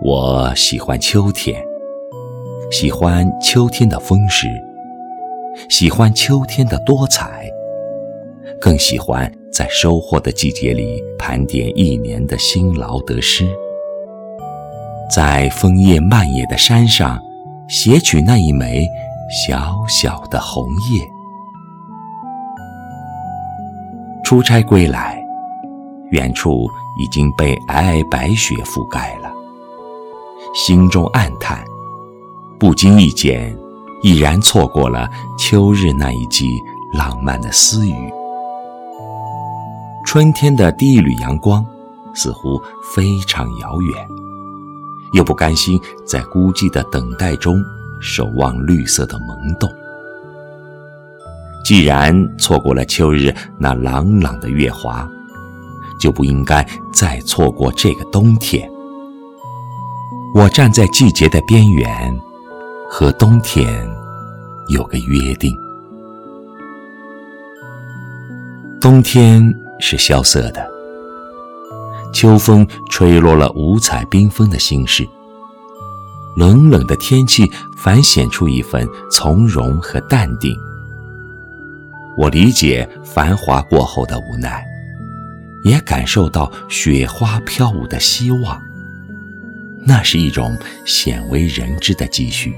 我喜欢秋天，喜欢秋天的风时，喜欢秋天的多彩，更喜欢在收获的季节里盘点一年的辛劳得失，在枫叶漫野的山上，携取那一枚小小的红叶。出差归来，远处已经被皑皑白雪覆盖了。心中暗叹，不经意间，已然错过了秋日那一季浪漫的私语。春天的第一缕阳光，似乎非常遥远，又不甘心在孤寂的等待中守望绿色的萌动。既然错过了秋日那朗朗的月华，就不应该再错过这个冬天。我站在季节的边缘，和冬天有个约定。冬天是萧瑟的，秋风吹落了五彩缤纷的心事。冷冷的天气反显出一份从容和淡定。我理解繁华过后的无奈，也感受到雪花飘舞的希望。那是一种鲜为人知的积蓄。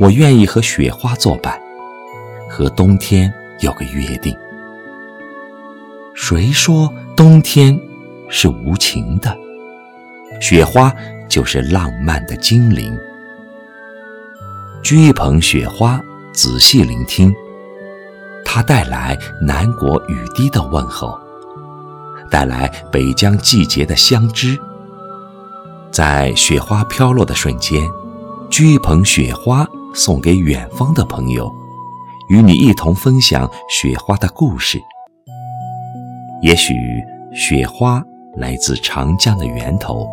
我愿意和雪花作伴，和冬天有个约定。谁说冬天是无情的？雪花就是浪漫的精灵。掬一捧雪花，仔细聆听，它带来南国雨滴的问候，带来北疆季节的相知。在雪花飘落的瞬间，掬一捧雪花送给远方的朋友，与你一同分享雪花的故事。也许雪花来自长江的源头，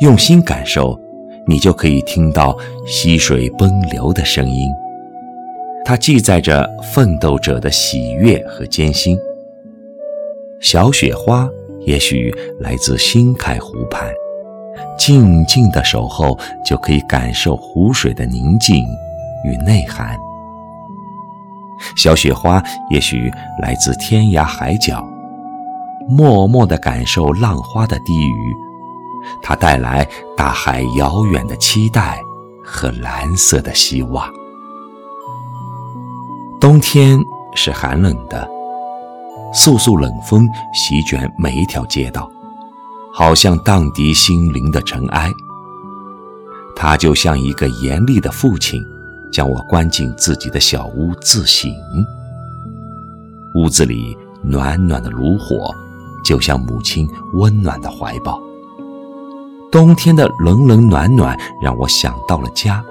用心感受，你就可以听到溪水奔流的声音。它记载着奋斗者的喜悦和艰辛。小雪花也许来自新开湖畔。静静的守候，就可以感受湖水的宁静与内涵。小雪花也许来自天涯海角，默默的感受浪花的低语，它带来大海遥远的期待和蓝色的希望。冬天是寒冷的，簌簌冷风席卷每一条街道。好像荡涤心灵的尘埃，他就像一个严厉的父亲，将我关进自己的小屋自省。屋子里暖暖的炉火，就像母亲温暖的怀抱。冬天的冷冷暖暖让我想到了家，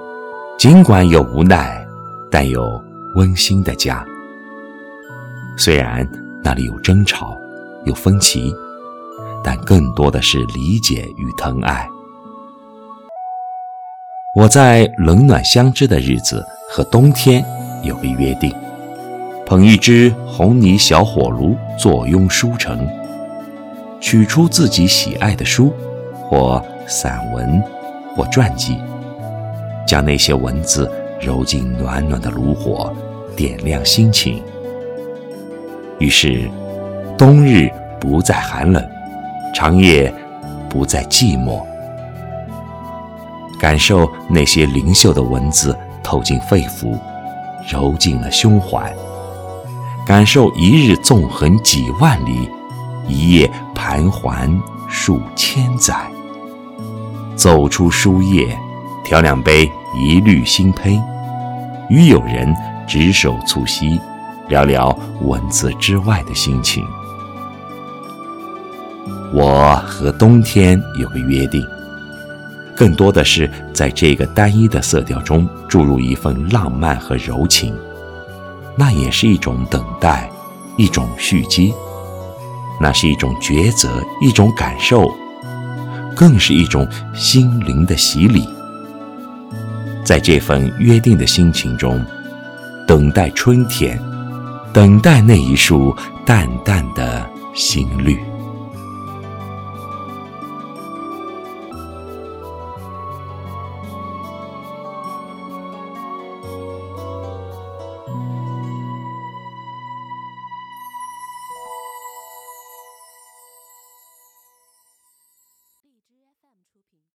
尽管有无奈，但有温馨的家。虽然那里有争吵，有分歧。但更多的是理解与疼爱。我在冷暖相知的日子和冬天有个约定：捧一只红泥小火炉，坐拥书城，取出自己喜爱的书，或散文，或传记，将那些文字揉进暖暖的炉火，点亮心情。于是，冬日不再寒冷。长夜不再寂寞，感受那些灵秀的文字透进肺腑，揉进了胸怀。感受一日纵横几万里，一夜盘桓数千载。走出书页，调两杯一律新醅，与友人执手促膝，聊聊文字之外的心情。我和冬天有个约定，更多的是在这个单一的色调中注入一份浪漫和柔情，那也是一种等待，一种续接，那是一种抉择，一种感受，更是一种心灵的洗礼。在这份约定的心情中，等待春天，等待那一束淡淡的心绿。